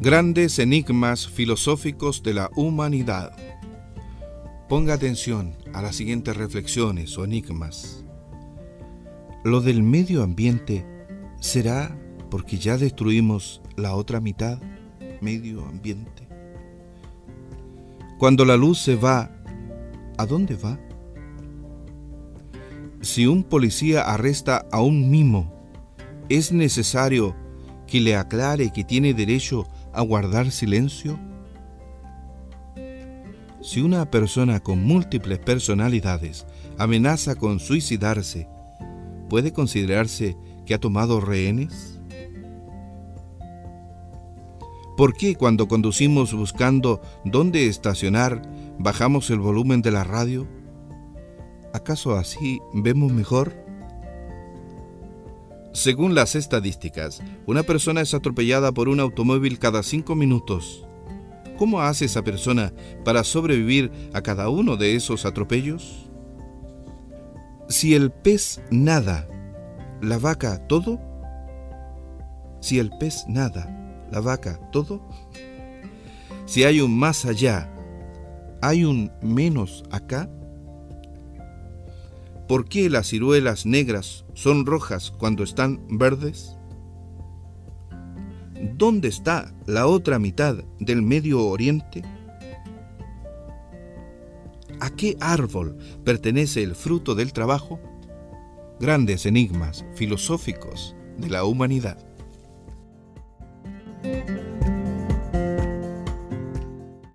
Grandes enigmas filosóficos de la humanidad. Ponga atención a las siguientes reflexiones o enigmas. ¿Lo del medio ambiente será porque ya destruimos la otra mitad? Medio ambiente. Cuando la luz se va, ¿a dónde va? Si un policía arresta a un mimo, ¿es necesario que le aclare que tiene derecho a guardar silencio? Si una persona con múltiples personalidades amenaza con suicidarse, ¿puede considerarse que ha tomado rehenes? ¿Por qué cuando conducimos buscando dónde estacionar bajamos el volumen de la radio? ¿Acaso así vemos mejor? Según las estadísticas, una persona es atropellada por un automóvil cada cinco minutos. ¿Cómo hace esa persona para sobrevivir a cada uno de esos atropellos? Si el pez nada, la vaca todo. Si el pez nada, la vaca todo. Si hay un más allá, hay un menos acá. ¿Por qué las ciruelas negras son rojas cuando están verdes? ¿Dónde está la otra mitad del Medio Oriente? ¿A qué árbol pertenece el fruto del trabajo? Grandes enigmas filosóficos de la humanidad.